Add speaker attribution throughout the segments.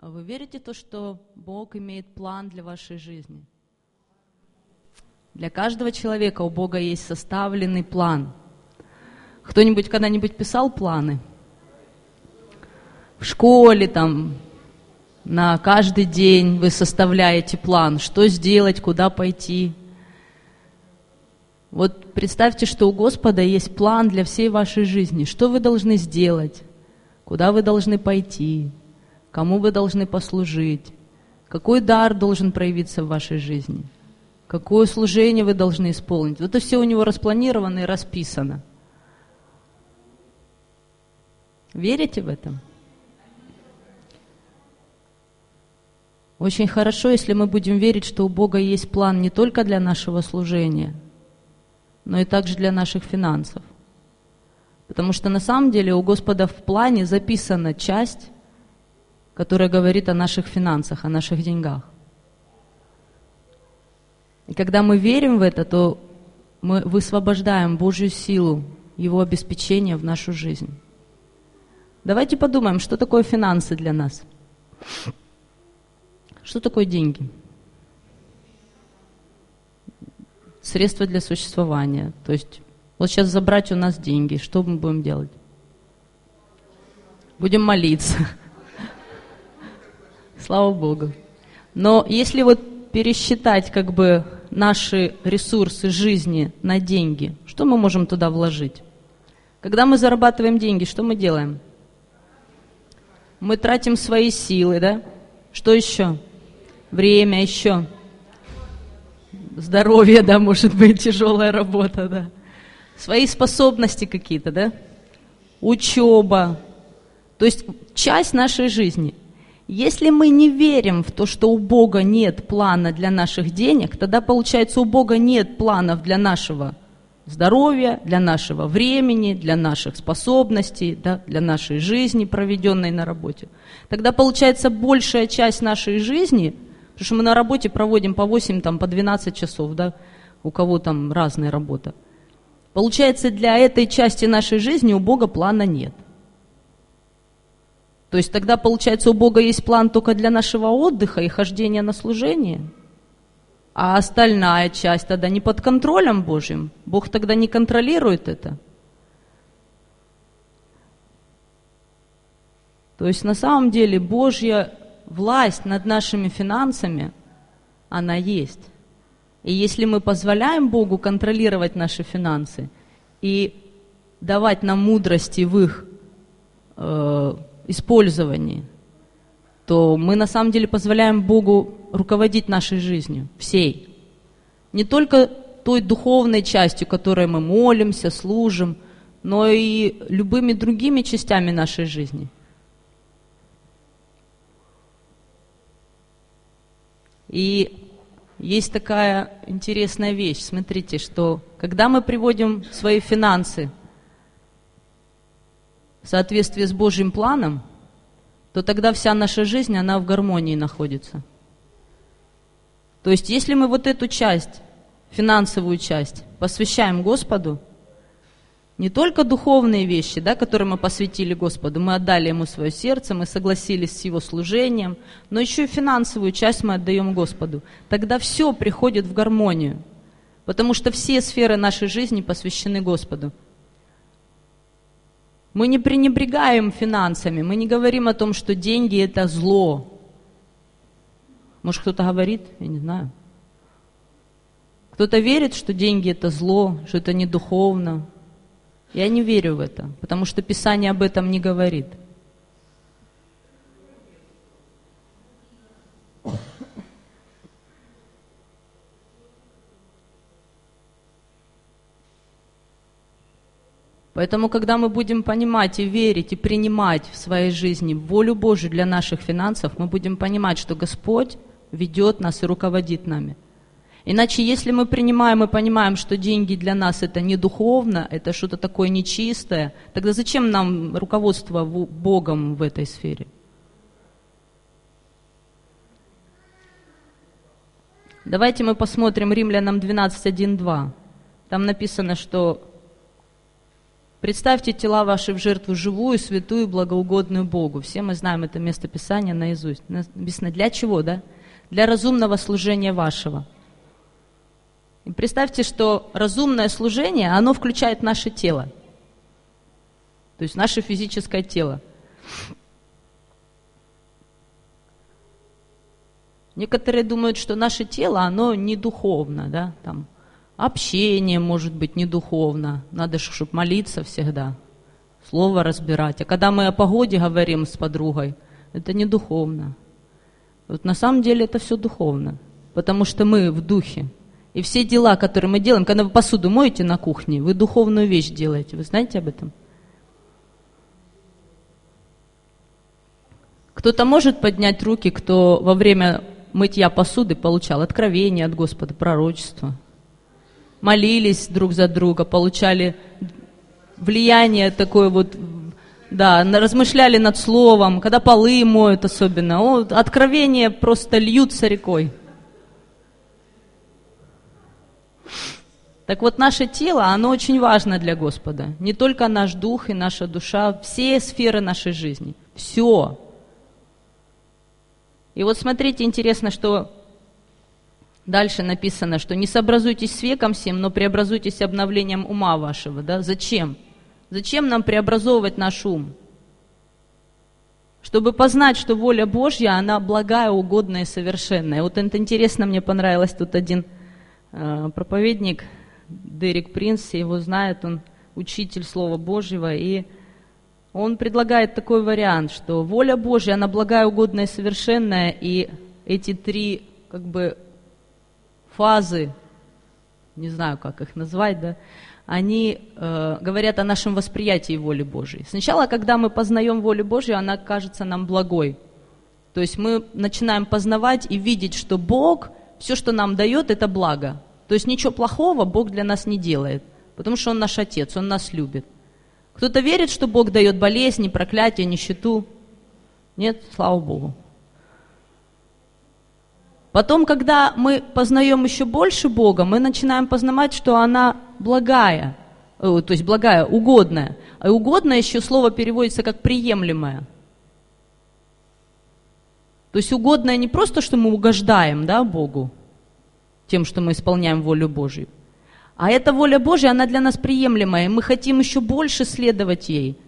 Speaker 1: Вы верите в то, что Бог имеет план для вашей жизни? Для каждого человека у Бога есть составленный план. Кто-нибудь когда-нибудь писал планы? В школе там на каждый день вы составляете план, что сделать, куда пойти. Вот представьте, что у Господа есть план для всей вашей жизни. Что вы должны сделать, куда вы должны пойти, кому вы должны послужить, какой дар должен проявиться в вашей жизни, какое служение вы должны исполнить. Это все у него распланировано и расписано. Верите в это? Очень хорошо, если мы будем верить, что у Бога есть план не только для нашего служения, но и также для наших финансов. Потому что на самом деле у Господа в плане записана часть, которая говорит о наших финансах, о наших деньгах. И когда мы верим в это, то мы высвобождаем Божью силу, Его обеспечение в нашу жизнь. Давайте подумаем, что такое финансы для нас. Что такое деньги? Средства для существования. То есть вот сейчас забрать у нас деньги, что мы будем делать? Будем молиться. Слава Богу. Но если вот пересчитать как бы наши ресурсы жизни на деньги, что мы можем туда вложить? Когда мы зарабатываем деньги, что мы делаем? Мы тратим свои силы, да? Что еще? время еще. Здоровье, да, может быть, тяжелая работа, да. Свои способности какие-то, да. Учеба. То есть часть нашей жизни. Если мы не верим в то, что у Бога нет плана для наших денег, тогда получается у Бога нет планов для нашего здоровья, для нашего времени, для наших способностей, да, для нашей жизни, проведенной на работе. Тогда получается большая часть нашей жизни – Потому что мы на работе проводим по 8, там, по 12 часов, да, у кого там разная работа. Получается, для этой части нашей жизни у Бога плана нет. То есть тогда, получается, у Бога есть план только для нашего отдыха и хождения на служение. А остальная часть тогда не под контролем Божьим. Бог тогда не контролирует это. То есть на самом деле Божья власть над нашими финансами, она есть. И если мы позволяем Богу контролировать наши финансы и давать нам мудрости в их э, использовании, то мы на самом деле позволяем Богу руководить нашей жизнью, всей. Не только той духовной частью, которой мы молимся, служим, но и любыми другими частями нашей жизни – И есть такая интересная вещь, смотрите, что когда мы приводим свои финансы в соответствии с Божьим планом, то тогда вся наша жизнь, она в гармонии находится. То есть, если мы вот эту часть, финансовую часть, посвящаем Господу, не только духовные вещи, да, которые мы посвятили Господу, мы отдали Ему свое сердце, мы согласились с Его служением, но еще и финансовую часть мы отдаем Господу. Тогда все приходит в гармонию, потому что все сферы нашей жизни посвящены Господу. Мы не пренебрегаем финансами, мы не говорим о том, что деньги – это зло. Может, кто-то говорит, я не знаю. Кто-то верит, что деньги – это зло, что это не духовно, я не верю в это, потому что Писание об этом не говорит. Поэтому, когда мы будем понимать и верить, и принимать в своей жизни волю Божию для наших финансов, мы будем понимать, что Господь ведет нас и руководит нами – Иначе, если мы принимаем и понимаем, что деньги для нас это не духовно, это что-то такое нечистое, тогда зачем нам руководство Богом в этой сфере? Давайте мы посмотрим Римлянам 12.1.2. Там написано, что Представьте тела ваши в жертву живую, святую, благоугодную Богу. Все мы знаем это место Писания наизусть. Написано, для чего, да? Для разумного служения вашего. И представьте, что разумное служение, оно включает наше тело. То есть наше физическое тело. Некоторые думают, что наше тело, оно не духовно, да, там, общение может быть не духовно, надо, чтобы молиться всегда, слово разбирать. А когда мы о погоде говорим с подругой, это не духовно. Вот на самом деле это все духовно, потому что мы в духе. И все дела, которые мы делаем, когда вы посуду моете на кухне, вы духовную вещь делаете. Вы знаете об этом? Кто-то может поднять руки, кто во время мытья посуды получал откровение от Господа, пророчество. Молились друг за друга, получали влияние такое вот, да, размышляли над словом, когда полы моют особенно. О, откровения просто льются рекой. Так вот, наше тело, оно очень важно для Господа. Не только наш дух и наша душа, все сферы нашей жизни. Все. И вот смотрите, интересно, что дальше написано, что не сообразуйтесь с веком всем, но преобразуйтесь обновлением ума вашего. Да? Зачем? Зачем нам преобразовывать наш ум? Чтобы познать, что воля Божья, она благая, угодная и совершенная. Вот это интересно, мне понравилось тут один э, проповедник, Дерек Принц, его знает, он учитель Слова Божьего, и он предлагает такой вариант, что воля Божья, она благая, угодная и совершенная, и эти три как бы фазы, не знаю, как их назвать, да, они э, говорят о нашем восприятии воли Божьей. Сначала, когда мы познаем волю Божью, она кажется нам благой. То есть мы начинаем познавать и видеть, что Бог, все, что нам дает, это благо. То есть ничего плохого Бог для нас не делает, потому что Он наш Отец, Он нас любит. Кто-то верит, что Бог дает болезни, проклятия, нищету. Нет, слава Богу. Потом, когда мы познаем еще больше Бога, мы начинаем познавать, что она благая, э, то есть благая, угодная. А угодная еще слово переводится как приемлемая. То есть угодная не просто, что мы угождаем да, Богу, тем, что мы исполняем волю Божью, а эта воля Божья, она для нас приемлемая, и мы хотим еще больше следовать ей.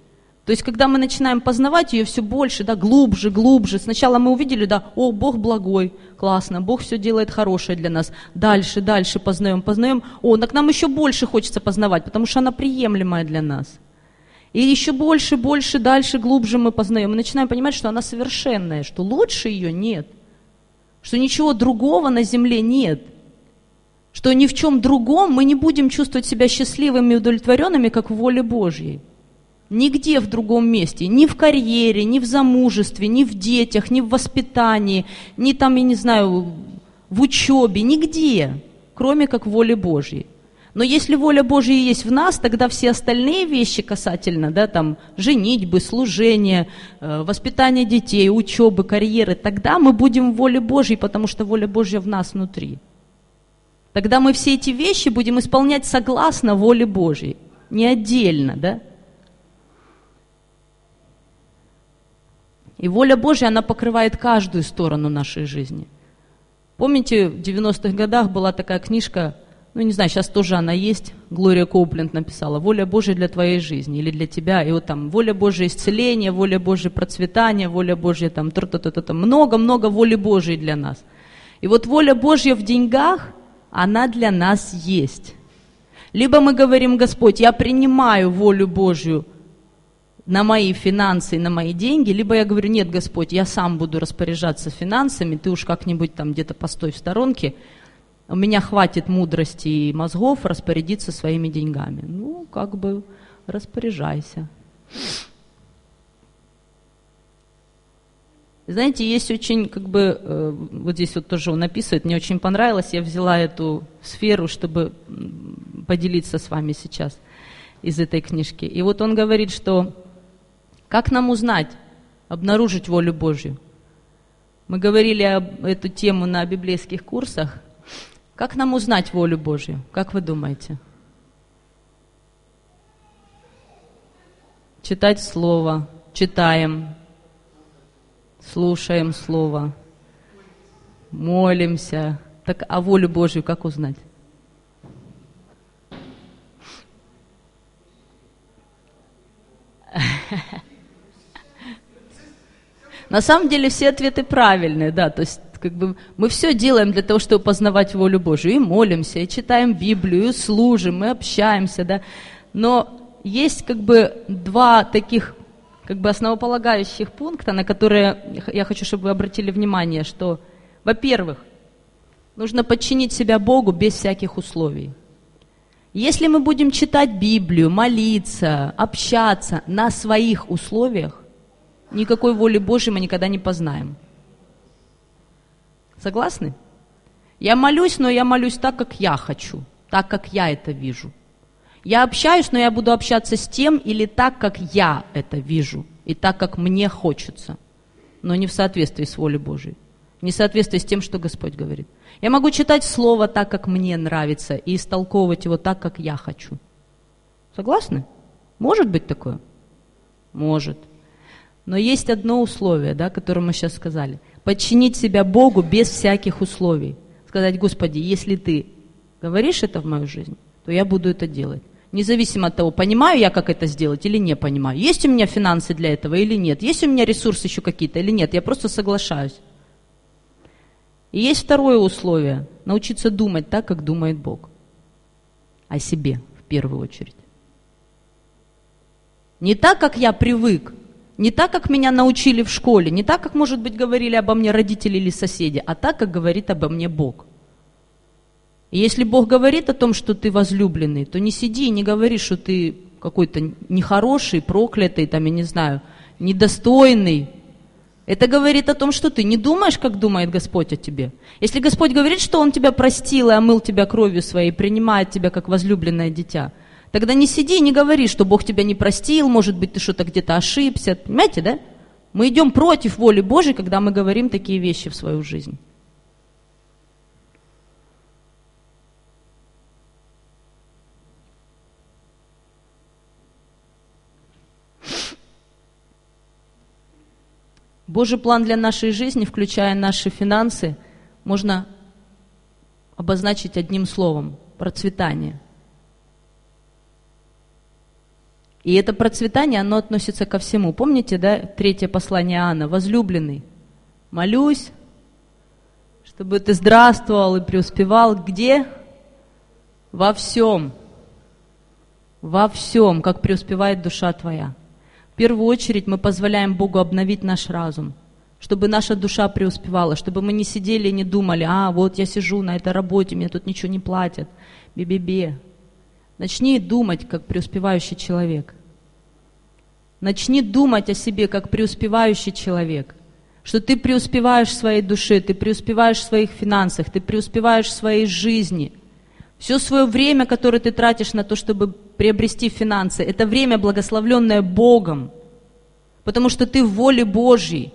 Speaker 1: То есть, когда мы начинаем познавать ее все больше, да, глубже, глубже, сначала мы увидели, да, о, Бог благой, классно, Бог все делает хорошее для нас. Дальше, дальше познаем, познаем. О, так нам еще больше хочется познавать, потому что она приемлемая для нас. И еще больше, больше, дальше, глубже мы познаем. Мы начинаем понимать, что она совершенная, что лучше ее нет, что ничего другого на земле нет – что ни в чем другом мы не будем чувствовать себя счастливыми и удовлетворенными, как в воле Божьей. Нигде в другом месте, ни в карьере, ни в замужестве, ни в детях, ни в воспитании, ни там, я не знаю, в учебе, нигде, кроме как в воле Божьей. Но если воля Божья есть в нас, тогда все остальные вещи касательно, да, там, женитьбы, служения, э, воспитания детей, учебы, карьеры, тогда мы будем в воле Божьей, потому что воля Божья в нас внутри. Тогда мы все эти вещи будем исполнять согласно воле Божьей, не отдельно, да? И воля Божья, она покрывает каждую сторону нашей жизни. Помните, в 90-х годах была такая книжка, ну не знаю, сейчас тоже она есть, Глория Коупленд написала, «Воля Божья для твоей жизни» или для тебя, и вот там «Воля Божья исцеления», «Воля Божья процветания», «Воля Божья там», много-много воли Божьей для нас. И вот воля Божья в деньгах, она для нас есть. Либо мы говорим, Господь, я принимаю волю Божью на мои финансы и на мои деньги, либо я говорю, нет, Господь, я сам буду распоряжаться финансами, ты уж как-нибудь там где-то постой в сторонке, у меня хватит мудрости и мозгов распорядиться своими деньгами. Ну, как бы распоряжайся. Знаете, есть очень, как бы, э, вот здесь вот тоже он описывает, мне очень понравилось, я взяла эту сферу, чтобы поделиться с вами сейчас из этой книжки. И вот он говорит, что как нам узнать, обнаружить волю Божью? Мы говорили об эту тему на библейских курсах. Как нам узнать волю Божью? Как вы думаете? читать Слово, читаем, слушаем Слово, молимся. Так, а волю Божью как узнать? На самом деле все ответы правильные, да, то есть как бы мы все делаем для того, чтобы познавать волю Божию, и молимся, и читаем Библию, и служим, и общаемся, да, но есть как бы два таких как бы основополагающих пункта, на которые я хочу, чтобы вы обратили внимание, что, во-первых, нужно подчинить себя Богу без всяких условий. Если мы будем читать Библию, молиться, общаться на своих условиях, никакой воли Божьей мы никогда не познаем. Согласны? Я молюсь, но я молюсь так, как я хочу, так, как я это вижу. Я общаюсь, но я буду общаться с тем или так, как я это вижу, и так, как мне хочется, но не в соответствии с волей Божией, не в соответствии с тем, что Господь говорит. Я могу читать Слово так, как мне нравится, и истолковывать его так, как я хочу. Согласны? Может быть такое? Может. Но есть одно условие, да, которое мы сейчас сказали. Подчинить себя Богу без всяких условий. Сказать, Господи, если Ты говоришь это в мою жизнь, то я буду это делать. Независимо от того, понимаю я, как это сделать или не понимаю. Есть у меня финансы для этого или нет. Есть у меня ресурсы еще какие-то или нет. Я просто соглашаюсь. И есть второе условие. Научиться думать так, как думает Бог. О себе в первую очередь. Не так, как я привык, не так, как меня научили в школе, не так, как, может быть, говорили обо мне родители или соседи, а так, как говорит обо мне Бог. И если Бог говорит о том, что ты возлюбленный, то не сиди и не говори, что ты какой-то нехороший, проклятый, там, я не знаю, недостойный. Это говорит о том, что ты не думаешь, как думает Господь о тебе. Если Господь говорит, что Он тебя простил и омыл тебя кровью своей, принимает тебя как возлюбленное дитя – Тогда не сиди и не говори, что Бог тебя не простил, может быть, ты что-то где-то ошибся. Понимаете, да? Мы идем против воли Божьей, когда мы говорим такие вещи в свою жизнь. Божий план для нашей жизни, включая наши финансы, можно обозначить одним словом – процветание – И это процветание, оно относится ко всему. Помните, да, третье послание Иоанна, возлюбленный, молюсь, чтобы ты здравствовал и преуспевал где? Во всем. Во всем, как преуспевает душа твоя. В первую очередь мы позволяем Богу обновить наш разум, чтобы наша душа преуспевала, чтобы мы не сидели и не думали, а вот я сижу на этой работе, мне тут ничего не платят, бе-бе-бе. Начни думать, как преуспевающий человек. Начни думать о себе как преуспевающий человек, что ты преуспеваешь в своей душе, ты преуспеваешь в своих финансах, ты преуспеваешь в своей жизни. Все свое время, которое ты тратишь на то, чтобы приобрести финансы, это время, благословленное Богом, потому что ты в воле Божьей.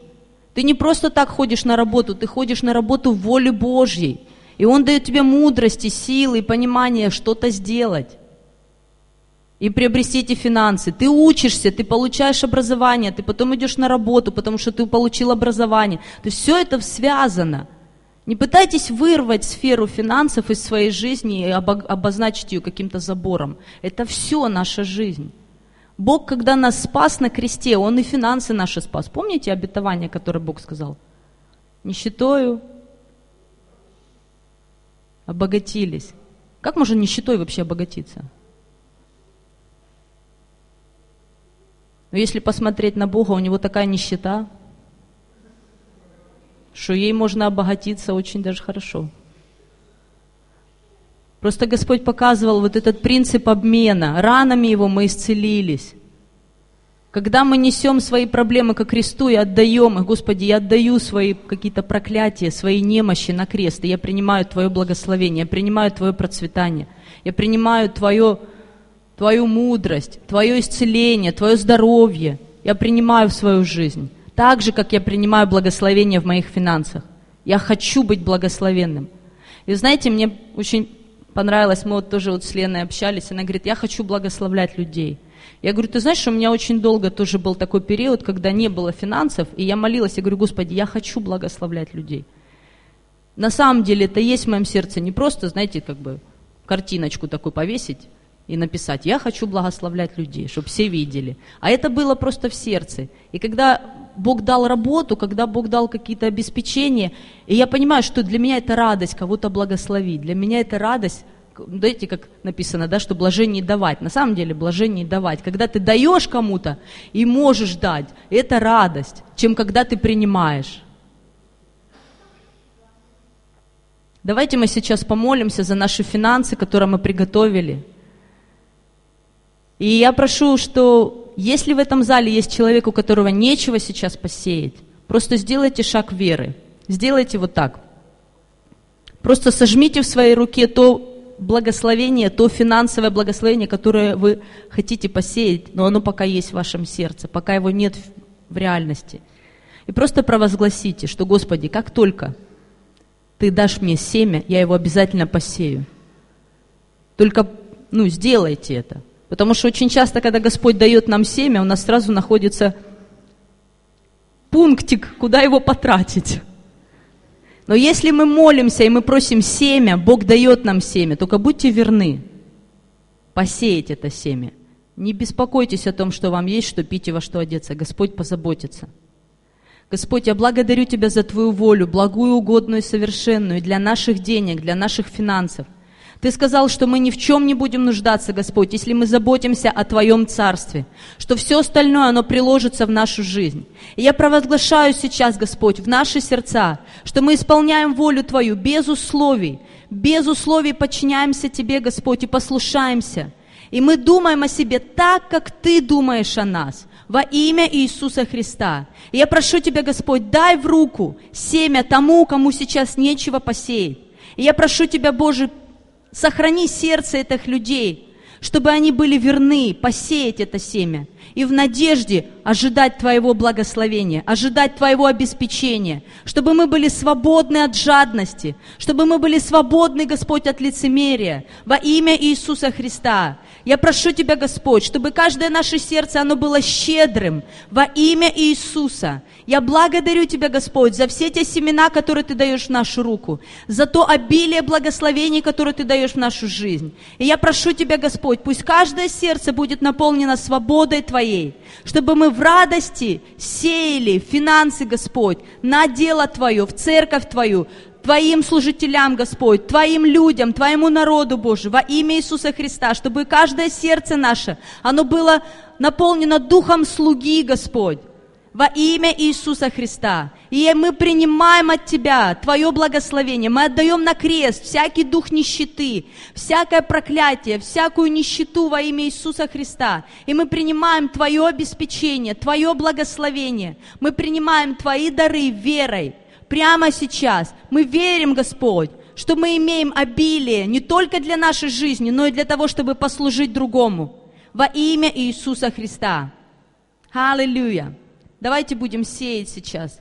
Speaker 1: Ты не просто так ходишь на работу, ты ходишь на работу в воле Божьей. И Он дает тебе мудрости, силы и понимание что-то сделать и приобрести эти финансы. Ты учишься, ты получаешь образование, ты потом идешь на работу, потому что ты получил образование. То есть все это связано. Не пытайтесь вырвать сферу финансов из своей жизни и обозначить ее каким-то забором. Это все наша жизнь. Бог, когда нас спас на кресте, Он и финансы наши спас. Помните обетование, которое Бог сказал? Нищетою обогатились. Как можно нищетой вообще обогатиться? Но если посмотреть на Бога, у него такая нищета, что ей можно обогатиться очень даже хорошо. Просто Господь показывал вот этот принцип обмена. Ранами Его мы исцелились. Когда мы несем свои проблемы ко кресту и отдаем их, Господи, я отдаю свои какие-то проклятия, свои немощи на крест, и я принимаю Твое благословение, я принимаю Твое процветание, я принимаю Твое Твою мудрость, Твое исцеление, Твое здоровье я принимаю в свою жизнь. Так же, как я принимаю благословение в моих финансах. Я хочу быть благословенным. И знаете, мне очень понравилось, мы вот тоже вот с Леной общались, она говорит, я хочу благословлять людей. Я говорю, ты знаешь, у меня очень долго тоже был такой период, когда не было финансов, и я молилась, я говорю, Господи, я хочу благословлять людей. На самом деле это есть в моем сердце не просто, знаете, как бы картиночку такую повесить и написать, я хочу благословлять людей, чтобы все видели. А это было просто в сердце. И когда Бог дал работу, когда Бог дал какие-то обеспечения, и я понимаю, что для меня это радость кого-то благословить, для меня это радость знаете, как написано, да, что блажение давать. На самом деле блажение давать. Когда ты даешь кому-то и можешь дать, это радость, чем когда ты принимаешь. Давайте мы сейчас помолимся за наши финансы, которые мы приготовили. И я прошу, что если в этом зале есть человек, у которого нечего сейчас посеять, просто сделайте шаг веры. Сделайте вот так. Просто сожмите в своей руке то благословение, то финансовое благословение, которое вы хотите посеять, но оно пока есть в вашем сердце, пока его нет в реальности. И просто провозгласите, что, Господи, как только ты дашь мне семя, я его обязательно посею. Только, ну, сделайте это. Потому что очень часто, когда Господь дает нам семя, у нас сразу находится пунктик, куда его потратить. Но если мы молимся и мы просим семя, Бог дает нам семя, только будьте верны, посеять это семя. Не беспокойтесь о том, что вам есть, что пить и во что одеться. Господь позаботится. Господь, я благодарю Тебя за Твою волю, благую, угодную и совершенную для наших денег, для наших финансов. Ты сказал, что мы ни в чем не будем нуждаться, Господь, если мы заботимся о Твоем Царстве, что все остальное, оно приложится в нашу жизнь. И я провозглашаю сейчас, Господь, в наши сердца, что мы исполняем волю Твою без условий, без условий подчиняемся Тебе, Господь, и послушаемся. И мы думаем о себе так, как Ты думаешь о нас – во имя Иисуса Христа. И я прошу Тебя, Господь, дай в руку семя тому, кому сейчас нечего посеять. И я прошу Тебя, Боже, сохрани сердце этих людей, чтобы они были верны посеять это семя и в надежде ожидать Твоего благословения, ожидать Твоего обеспечения, чтобы мы были свободны от жадности, чтобы мы были свободны, Господь, от лицемерия во имя Иисуса Христа. Я прошу Тебя, Господь, чтобы каждое наше сердце, оно было щедрым во имя Иисуса. Я благодарю Тебя, Господь, за все те семена, которые Ты даешь в нашу руку, за то обилие благословений, которые Ты даешь в нашу жизнь. И я прошу Тебя, Господь, пусть каждое сердце будет наполнено свободой Твоей, чтобы мы в радости сеяли финансы, Господь, на дело Твое, в церковь Твою, Твоим служителям, Господь, Твоим людям, Твоему народу, Боже, во имя Иисуса Христа, чтобы каждое сердце наше, оно было наполнено духом слуги, Господь, во имя Иисуса Христа. И мы принимаем от Тебя Твое благословение. Мы отдаем на крест всякий дух нищеты, всякое проклятие, всякую нищету во имя Иисуса Христа. И мы принимаем Твое обеспечение, Твое благословение. Мы принимаем Твои дары верой прямо сейчас. Мы верим, Господь, что мы имеем обилие не только для нашей жизни, но и для того, чтобы послужить другому. Во имя Иисуса Христа. Аллилуйя. Давайте будем сеять сейчас.